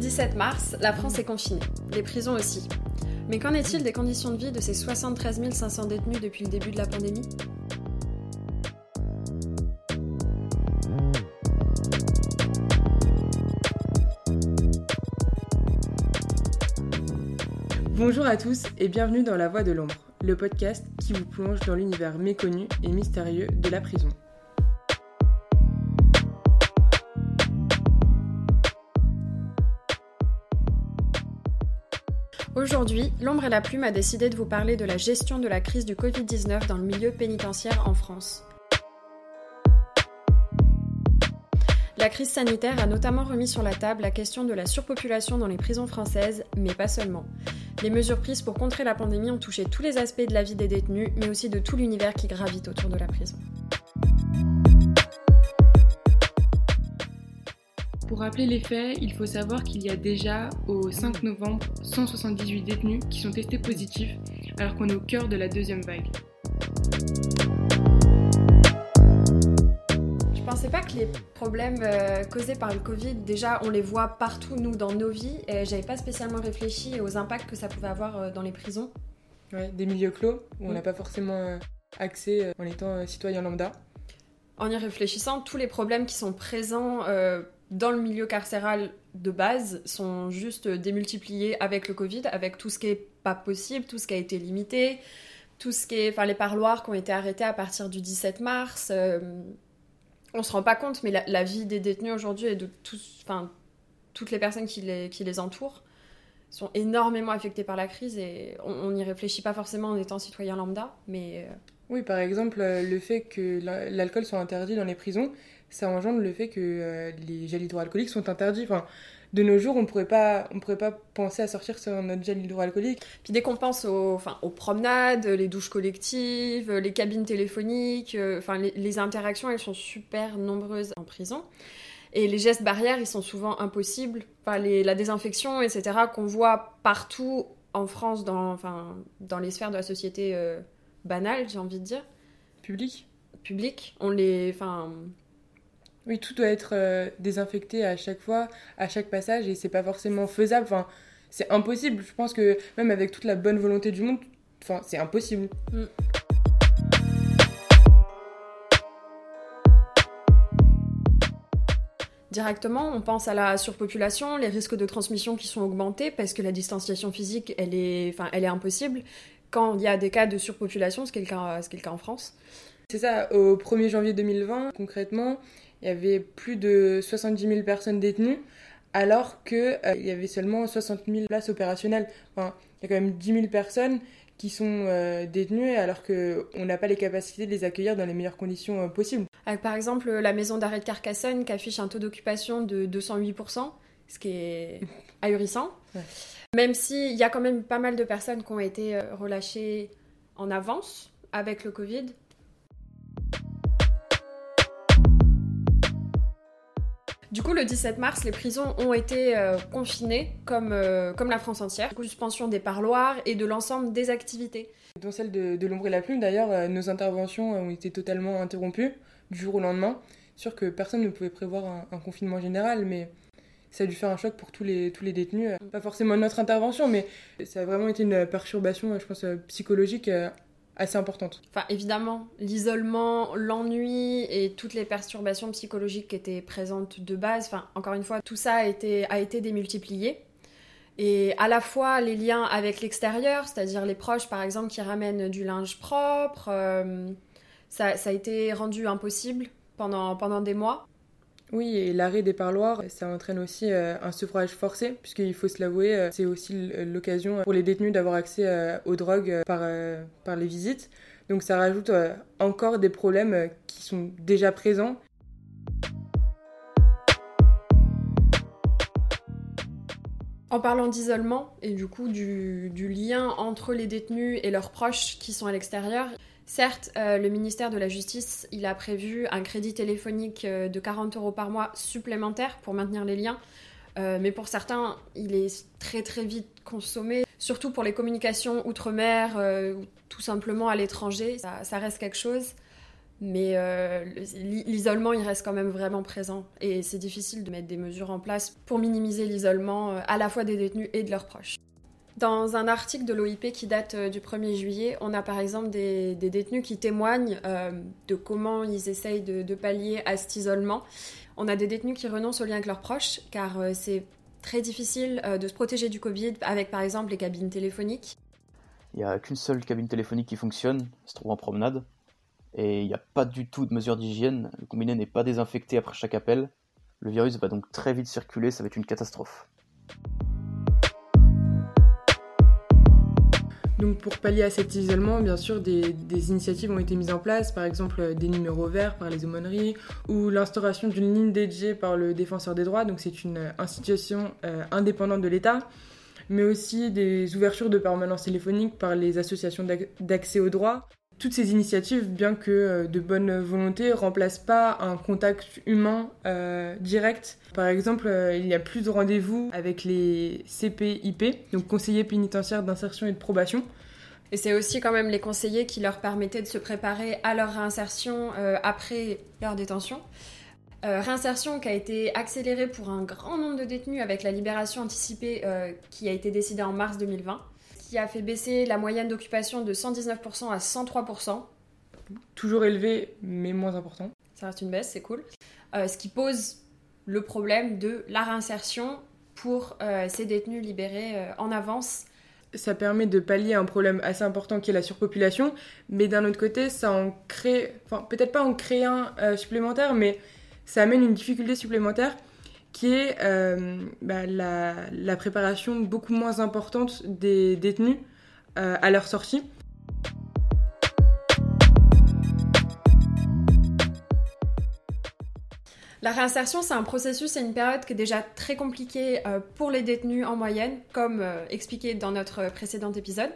Le 17 mars, la France est confinée, les prisons aussi. Mais qu'en est-il des conditions de vie de ces 73 500 détenus depuis le début de la pandémie? Bonjour à tous et bienvenue dans La Voix de l'ombre, le podcast qui vous plonge dans l'univers méconnu et mystérieux de la prison. Aujourd'hui, L'ombre et la plume a décidé de vous parler de la gestion de la crise du Covid-19 dans le milieu pénitentiaire en France. La crise sanitaire a notamment remis sur la table la question de la surpopulation dans les prisons françaises, mais pas seulement. Les mesures prises pour contrer la pandémie ont touché tous les aspects de la vie des détenus, mais aussi de tout l'univers qui gravite autour de la prison. Pour rappeler les faits, il faut savoir qu'il y a déjà, au 5 novembre, 178 détenus qui sont testés positifs, alors qu'on est au cœur de la deuxième vague. Je pensais pas que les problèmes euh, causés par le Covid, déjà on les voit partout nous dans nos vies, et j'avais pas spécialement réfléchi aux impacts que ça pouvait avoir euh, dans les prisons. Ouais, des milieux clos où on Mm. n'a pas forcément euh, accès en étant citoyen lambda. En y réfléchissant, tous les problèmes qui sont présents euh, dans le milieu carcéral de base sont juste démultipliés avec le Covid, avec tout ce qui est pas possible, tout ce qui a été limité, tout ce qui est, enfin les parloirs qui ont été arrêtés à partir du 17 mars. euh, on se rend pas compte, mais la, vie des détenus aujourd'hui et de toutes les personnes qui les entourent sont énormément affectées par la crise et on n'y réfléchit pas forcément en étant citoyen lambda, mais euh, Oui, par exemple, euh, le fait que la- l'alcool soit interdit dans les prisons, ça engendre le fait que euh, les gels hydroalcooliques sont interdits. Enfin, de nos jours, on pourrait pas, on pourrait pas penser à sortir sur notre gel hydroalcoolique. Puis dès qu'on pense aux, enfin, aux promenades, les douches collectives, les cabines téléphoniques, enfin, les, les interactions, elles sont super nombreuses en prison. Et les gestes barrières, ils sont souvent impossibles. Enfin, les- la désinfection, etc., qu'on voit partout en France, dans, enfin, dans les sphères de la société euh, banale, j'ai envie de dire, Public? Publique, on les... Enfin, Oui, tout doit être euh, désinfecté à chaque fois, à chaque passage, et c'est pas forcément faisable. Enfin, c'est impossible. Je pense que même avec toute la bonne volonté du monde, enfin, c'est impossible. Directement, on pense à la surpopulation, les risques de transmission qui sont augmentés parce que la distanciation physique, elle est, enfin, elle est impossible quand il y a des cas de surpopulation, ce qui est le cas, ce qui cas en France. C'est ça, au 1er janvier 2020, concrètement, il y avait plus de 70 000 personnes détenues, alors qu'il y avait seulement 60 000 places opérationnelles. Enfin, il y a quand même 10 000 personnes qui sont euh, détenues, alors qu'on n'a pas les capacités de les accueillir dans les meilleures conditions euh, possibles. Avec par exemple la maison d'arrêt de Carcassonne qui affiche un taux d'occupation de 208%, ce qui est ahurissant. Ouais. Même s'il y a quand même pas mal de personnes qui ont été euh, relâchées en avance avec le Covid. Du coup, le 17 mars, les prisons ont été euh, confinées comme, euh, comme la France entière. Du suspension des parloirs et de l'ensemble des activités. Dans celle de, l'ombre et la plume, d'ailleurs, euh, nos interventions ont été totalement interrompues du jour au lendemain. Sûr que personne ne pouvait prévoir un, un confinement général, mais ça a dû faire un choc pour tous les, tous les détenus. Pas forcément notre intervention, mais ça a vraiment été une perturbation, je pense, psychologique assez importante. Enfin, évidemment, l'isolement, l'ennui et toutes les perturbations psychologiques qui étaient présentes de base, enfin, encore une fois, tout ça a été, démultiplié. Et à la fois les liens avec l'extérieur, c'est-à-dire les proches, par exemple, qui ramènent du linge propre, euh, ça, a été rendu impossible pendant des mois. Oui, et l'arrêt des parloirs, ça entraîne aussi euh, un sevrage forcé, puisqu'il faut se l'avouer, euh, c'est aussi l- l'occasion pour les détenus d'avoir accès euh, aux drogues euh, par, euh, les visites. Donc ça rajoute euh, encore des problèmes euh, qui sont déjà présents. En parlant d'isolement et du coup du lien entre les détenus et leurs proches qui sont à l'extérieur, certes, euh, le ministère de la Justice, a prévu un crédit téléphonique euh, de 40 euros par mois supplémentaire pour maintenir les liens. Euh, mais pour certains, il est très très vite consommé, surtout pour les communications outre-mer ou tout simplement à l'étranger. Ça, reste quelque chose Mais l'isolement, il reste quand même vraiment présent. Et c'est difficile de mettre des mesures en place pour minimiser l'isolement à la fois des détenus et de leurs proches. Dans un article de l'OIP qui date euh, du 1er juillet, on a par exemple des, détenus qui témoignent de comment ils essayent de, pallier à cet isolement. On a des détenus qui renoncent au lien avec leurs proches car c'est très difficile de se protéger du Covid avec par exemple les cabines téléphoniques. Il n'y a qu'une seule cabine téléphonique qui fonctionne, se trouve en promenade et il n'y a pas du tout de mesure d'hygiène. Le combiné n'est pas désinfecté après chaque appel. Le virus va donc très vite circuler, ça va être une catastrophe. Donc pour pallier à cet isolement, bien sûr, des, initiatives ont été mises en place, par exemple des numéros verts par les aumôneries ou l'instauration d'une ligne dédiée par le défenseur des droits, donc c'est une institution euh, indépendante de l'État, mais aussi des ouvertures de permanence téléphonique par les associations d'accès aux droits toutes ces initiatives, bien que euh, de bonne volonté, remplacent pas un contact humain euh, direct. Par exemple, euh, il n'y a plus de rendez-vous avec les CPIP, donc conseillers pénitentiaires d'insertion et de probation. Et c'est aussi quand même les conseillers qui leur permettaient de se préparer à leur réinsertion après leur détention. réinsertion qui a été accélérée pour un grand nombre de détenus avec la libération anticipée qui a été décidée en mars 2020 qui a fait baisser la moyenne d'occupation de 119% à 103%. Toujours élevé, mais moins important. Ça reste une baisse, c'est cool. Euh, ce qui pose le problème de la réinsertion pour euh, ces détenus libérés euh, en avance. Ça permet de pallier un problème assez important qui est la surpopulation, mais d'un autre côté, ça en crée, enfin peut-être pas en crée un supplémentaire, mais ça amène une difficulté supplémentaire qui est euh, bah, la, préparation beaucoup moins importante des détenus euh, à leur sortie. La réinsertion, c'est un processus et une période qui est déjà très compliquée euh, pour les détenus en moyenne, comme expliqué dans notre précédent épisode,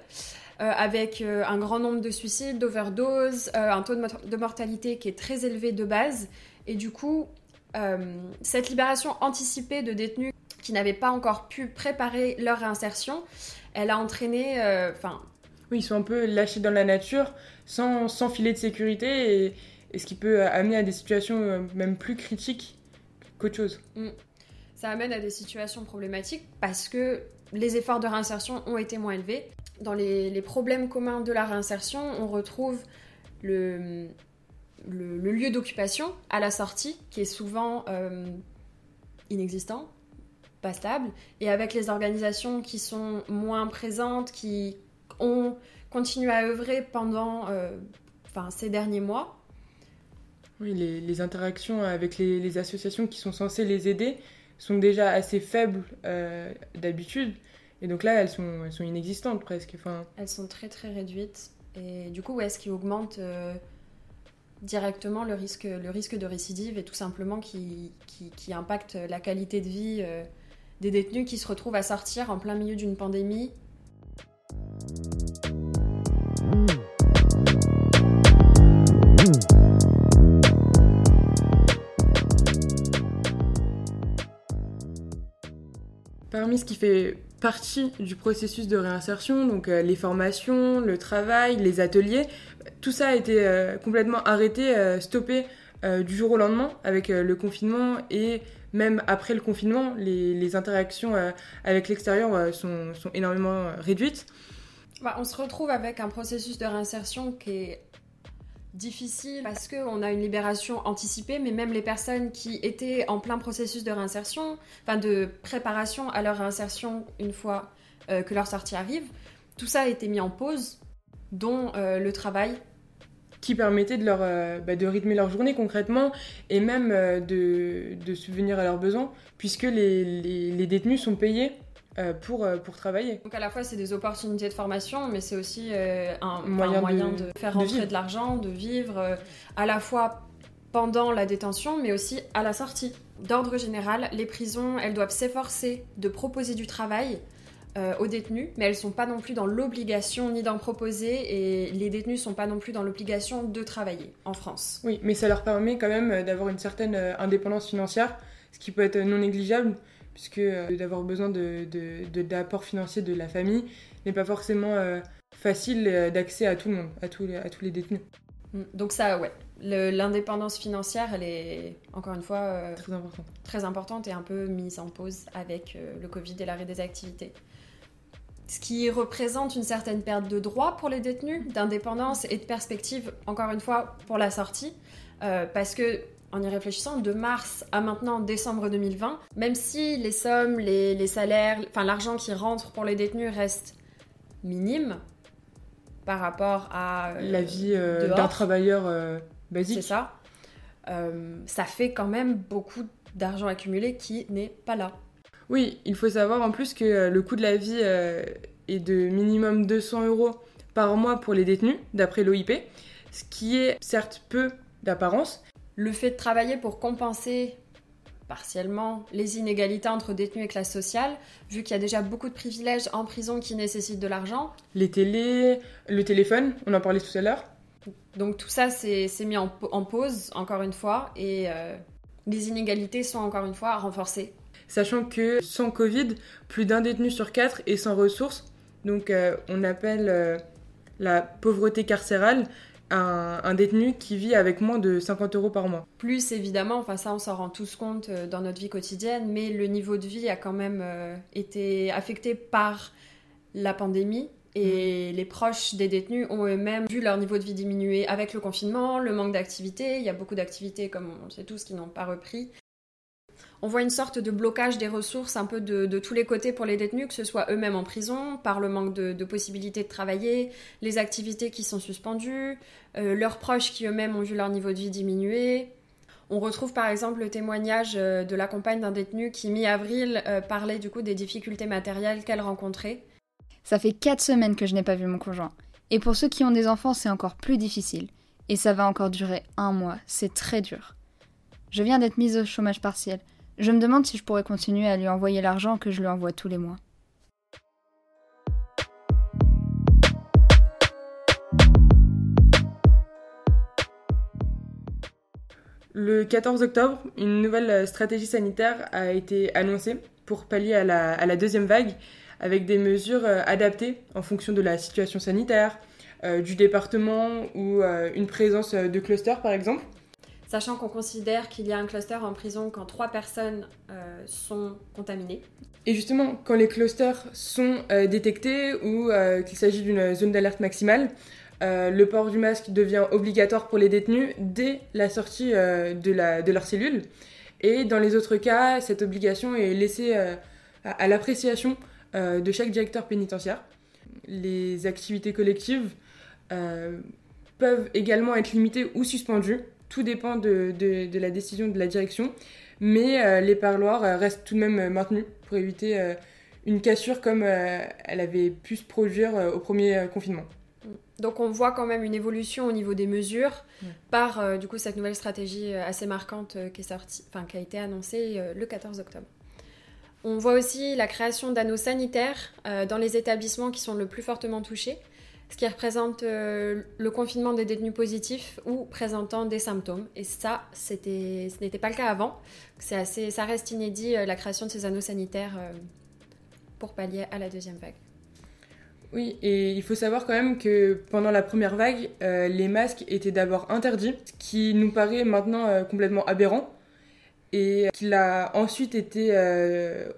avec un grand nombre de suicides, d'overdoses, un taux de mortalité qui est très élevé de base. Et du coup, euh, cette libération anticipée de détenus qui n'avaient pas encore pu préparer leur réinsertion, elle a entraîné... Euh, oui, ils sont un peu lâchés dans la nature, sans, sans filet de sécurité, et, ce qui peut amener à des situations euh, même plus critiques qu'autre chose. Mm. Ça amène à des situations problématiques parce que les efforts de réinsertion ont été moins élevés. Dans les, les problèmes communs de la réinsertion, on retrouve le, le, lieu d'occupation à la sortie, qui est souvent euh, inexistant, pas stable, et avec les organisations qui sont moins présentes, qui ont continué à œuvrer pendant euh, ces derniers mois. Oui, les, interactions avec les, associations qui sont censées les aider sont déjà assez faibles euh, d'habitude. Et donc là, elles sont, elles sont inexistantes presque. Enfin... Elles sont très très réduites. Et du coup, ouais, ce qui augmente directement le risque, de récidive et tout simplement qui, qui, impacte la qualité de vie euh, des détenus qui se retrouvent à sortir en plein milieu d'une pandémie. Parmi ce qui fait partie du processus de réinsertion, donc euh, les formations, le travail, les ateliers, tout ça a été euh, complètement arrêté, euh, stoppé du jour au lendemain avec le confinement et même après le confinement, les, interactions avec l'extérieur sont, énormément réduites. Bah, on se retrouve avec un processus de réinsertion qui est difficile parce qu'on a une libération anticipée, mais même les personnes qui étaient en plein processus de réinsertion, enfin de préparation à leur réinsertion une fois euh, que leur sortie arrive, tout ça a été mis en pause, dont euh, le travail. Qui permettait de, leur, euh, bah, de rythmer leur journée concrètement et même de, de, subvenir à leurs besoins, puisque les, les détenus sont payés pour, euh, pour travailler. Donc à la fois c'est des opportunités de formation, mais c'est aussi euh, un, moyen, de, faire rentrer de, l'argent, de vivre à la fois pendant la détention, mais aussi à la sortie. D'ordre général, les prisons, elles doivent s'efforcer de proposer du travail aux détenus, mais elles ne sont pas non plus dans l'obligation ni d'en proposer, et les détenus ne sont pas non plus dans l'obligation de travailler en France. Oui, mais ça leur permet quand même d'avoir une certaine indépendance financière, ce qui peut être non négligeable puisque euh, d'avoir besoin d'apports de, financiers de la famille n'est pas forcément euh, facile euh, d'accès à tout le monde, à tous les, à tous les détenus. Mm. Donc ça, ouais, L'indépendance financière, elle est encore une fois euh, Très important. très importante et un peu mise en pause avec le Covid et l'arrêt des activités. Ce qui représente une certaine perte de droits pour les détenus, d'indépendance et de perspective, encore une fois, pour la sortie. Parce que, en y réfléchissant, de mars à maintenant décembre 2020, même si les sommes, les, les salaires, enfin l'argent qui rentre pour les détenus reste minime par rapport à euh, La vie euh, d'un travailleur euh, c'est basique. ça, euh, ça fait quand même beaucoup d'argent accumulé qui n'est pas là. Oui, il faut savoir en plus que le coût de la vie est de minimum 200 euros par mois pour les détenus, d'après l'OIP, ce qui est certes peu d'apparence, Le fait de travailler pour compenser partiellement les inégalités entre détenus et classes sociales, vu qu'il y a déjà beaucoup de privilèges en prison qui nécessitent de l'argent. les télés, le téléphone, on en parlait tout à l'heure. Donc tout ça, c'est c'est mis en pause, encore une fois, et euh, les inégalités sont encore une fois renforcées. Sachant que sans Covid, plus d'un détenu sur quatre est sans ressources. Donc euh, on appelle euh, la pauvreté carcérale un, un détenu qui vit avec moins de 50 euros par mois. Plus évidemment, enfin ça on s'en rend tous compte euh, dans notre vie quotidienne, mais le niveau de vie a quand même euh, été affecté par la pandémie et les proches des détenus ont eux-mêmes vu leur niveau de vie diminuer avec le confinement, le manque d'activité. Il y a beaucoup d'activités, comme on le sait tous, qui n'ont pas repris. On voit une sorte de blocage des ressources un peu de, tous les côtés pour les détenus, que ce soit eux-mêmes en prison, par le manque de, de possibilités de travailler, les activités qui sont suspendues, euh, leurs proches qui eux-mêmes ont vu leur niveau de vie diminuer. On retrouve par exemple le témoignage euh, de la compagne d'un détenu qui, mi-avril, euh, parlait du coup des difficultés matérielles qu'elle rencontrait. Ça fait 4 semaines que je n'ai pas vu mon conjoint. Et pour ceux qui ont des enfants, c'est encore plus difficile. Et ça va encore durer un mois. C'est très dur. Je viens d'être mise au chômage partiel. Je me demande si je pourrais continuer à lui envoyer l'argent que je lui envoie tous les mois. Le 14 octobre, une nouvelle euh, stratégie sanitaire a été annoncée pour pallier à la, deuxième vague avec des mesures euh, adaptées en fonction de la situation sanitaire, euh, du département ou une présence de clusters par exemple. Sachant qu'on considère qu'il y a un cluster en prison quand trois personnes euh, sont contaminées. Et justement, quand les clusters sont euh, détectés ou euh, qu'il s'agit d'une zone d'alerte maximale, le port du masque devient obligatoire pour les détenus dès la sortie de, leur cellule. Et dans les autres cas, cette obligation est laissée à, l'appréciation de chaque directeur pénitentiaire. Les activités collectives peuvent également être limitées ou suspendues. Tout dépend de, de- de la décision de la direction. Mais euh, les parloirs euh, restent tout de même euh, maintenus pour éviter une cassure comme elle avait pu se produire au premier confinement. Donc on voit quand même une évolution au niveau des mesures Ouais. par euh, du coup cette nouvelle stratégie assez marquante euh, qui est sortie, enfin qui a été annoncée euh, le 14 octobre. On voit aussi la création d'anneaux sanitaires dans les établissements qui sont le plus fortement touchés, ce qui représente euh, le confinement des détenus positifs ou présentant des symptômes. Et ça, c'était, ce n'était pas le cas avant. C'est assez, ça reste inédit euh, la création de ces anneaux sanitaires euh, pour pallier à la deuxième vague. Oui, et il faut savoir quand même que pendant la première vague, les masques étaient d'abord interdits, ce qui nous paraît maintenant complètement aberrant, et qu'il a ensuite été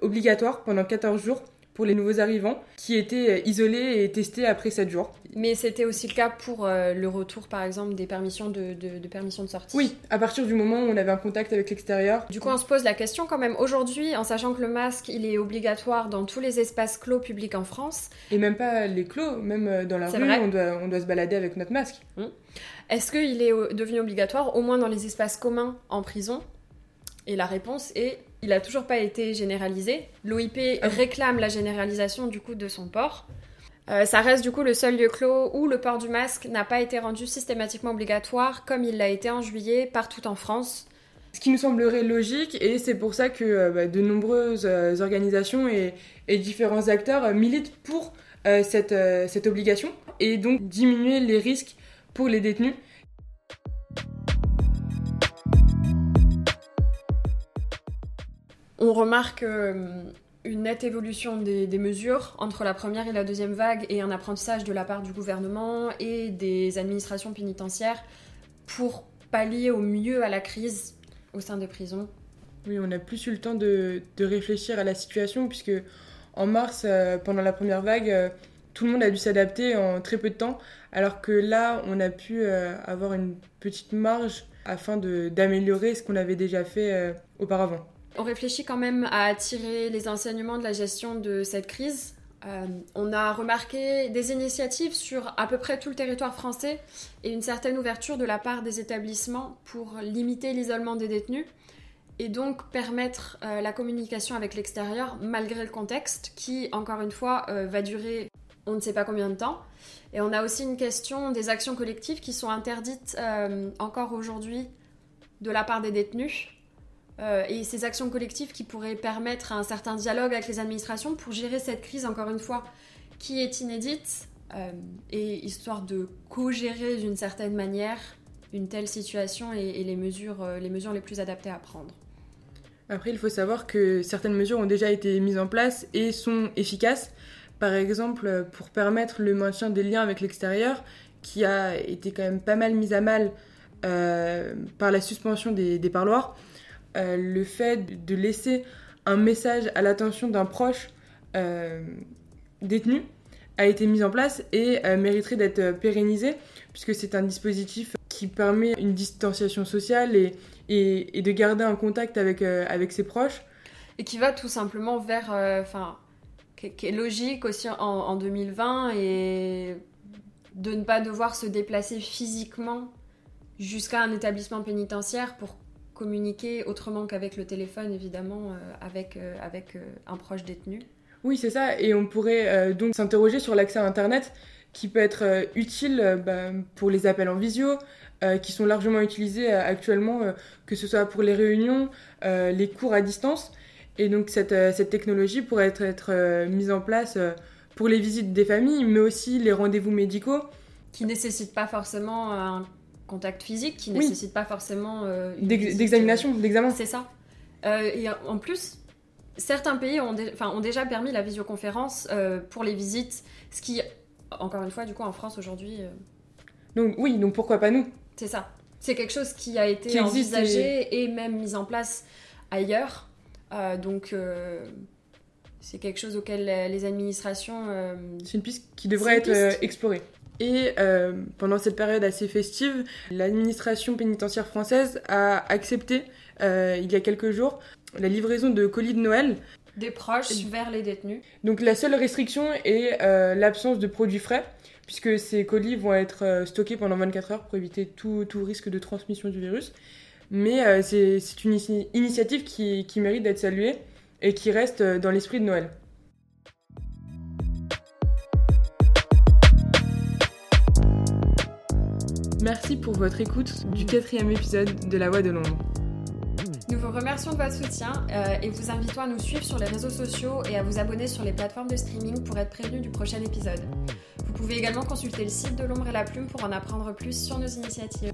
obligatoire pendant 14 jours pour les nouveaux arrivants, qui étaient euh, isolés et testés après 7 jours. Mais c'était aussi le cas pour euh, le retour, par exemple, des permissions de, de, de sortie. Oui, à partir du moment où on avait un contact avec l'extérieur. Du coup, on se pose la question quand même aujourd'hui, en sachant que le masque, il est obligatoire dans tous les espaces clos publics en France. Et même pas les clos, même euh, dans la rue, on doit, on doit se balader avec notre masque. Est-ce qu'il est devenu obligatoire, au moins dans les espaces communs en prison? Et la réponse est, il a toujours pas été généralisé. L'OIP Ah. réclame la généralisation du coup de son port. Euh, ça reste du coup le seul lieu clos où le port du masque n'a pas été rendu systématiquement obligatoire, comme il l'a été en juillet partout en France. Ce qui nous semblerait logique, et c'est pour ça que euh, bah, de nombreuses euh, organisations et, et différents acteurs militent pour cette, cette obligation, et donc diminuer les risques pour les détenus. On remarque euh, une nette évolution des, mesures entre la première et la deuxième vague et un apprentissage de la part du gouvernement et des administrations pénitentiaires pour pallier au mieux à la crise au sein des prisons. Oui, on n'a plus eu le temps de, réfléchir à la situation, puisque en mars, euh, pendant la première vague, euh, tout le monde a dû s'adapter en très peu de temps, alors que là, on a pu avoir une petite marge afin d'améliorer ce qu'on avait déjà fait auparavant. On réfléchit quand même à tirer les enseignements de la gestion de cette crise. on a remarqué des initiatives sur à peu près tout le territoire français et une certaine ouverture de la part des établissements pour limiter l'isolement des détenus et donc permettre euh, la communication avec l'extérieur malgré le contexte qui, encore une fois, euh, va durer on ne sait pas combien de temps. Et on a aussi une question des actions collectives qui sont interdites euh, encore aujourd'hui de la part des détenus. Et ces actions collectives qui pourraient permettre un certain dialogue avec les administrations pour gérer cette crise, encore une fois, qui est inédite, et histoire de co-gérer d'une certaine manière une telle situation et, les, mesures, les mesures les plus adaptées à prendre. Après, il faut savoir que certaines mesures ont déjà été mises en place et sont efficaces. Par exemple, pour permettre le maintien des liens avec l'extérieur, qui a été quand même pas mal mis à mal euh, par la suspension des, parloirs, euh, le fait de laisser un message à l'attention d'un proche euh, détenu a été mis en place et mériterait d'être pérennisé, puisque c'est un dispositif qui permet une distanciation sociale et et, de garder un contact avec, euh, avec ses proches. Et qui va tout simplement vers. Euh, enfin. qui, est logique aussi en, 2020 et de ne pas devoir se déplacer physiquement jusqu'à un établissement pénitentiaire pour communiquer autrement qu'avec le téléphone, évidemment, euh, avec, avec un proche détenu. Oui, c'est ça. Et on pourrait donc s'interroger sur l'accès à Internet qui peut être utile bah, pour les appels en visio, euh, qui sont largement utilisés euh, actuellement, euh, que ce soit pour les réunions, les cours à distance. Et donc cette, cette technologie pourrait être, être mise en place pour les visites des familles, mais aussi les rendez-vous médicaux. Qui ne nécessitent pas forcément un contact physique, qui ne nécessitent pas forcément... D'examination, d'examen. C'est ça. et en plus, certains pays ont, ont, déjà permis la visioconférence pour les visites, ce qui, encore une fois, du coup, en France aujourd'hui... Donc oui, donc pourquoi pas nous? C'est ça. C'est quelque chose qui a été envisagé et... même mis en place ailleurs. Euh, donc, euh, c'est quelque chose auquel les administrations. Euh, c'est une piste qui devrait être explorée. Et pendant cette période assez festive, l'administration pénitentiaire française a accepté, il y a quelques jours, la livraison de colis de Noël. Des proches vers les détenus. Donc la seule restriction est l'absence de produits frais puisque ces colis vont être euh, stockés pendant 24 heures pour éviter tout, tout risque de transmission du virus. Mais euh, c'est une initiative qui, qui mérite d'être saluée et qui reste euh, dans l'esprit de Noël. Merci pour votre écoute du quatrième épisode de La Voix de Londres. Nous vous remercions de votre soutien et vous invitons à nous suivre sur les réseaux sociaux et à vous abonner sur les plateformes de streaming pour être prévenu du prochain épisode. Vous pouvez également consulter le site de l'ombre et la plume pour en apprendre plus sur nos initiatives.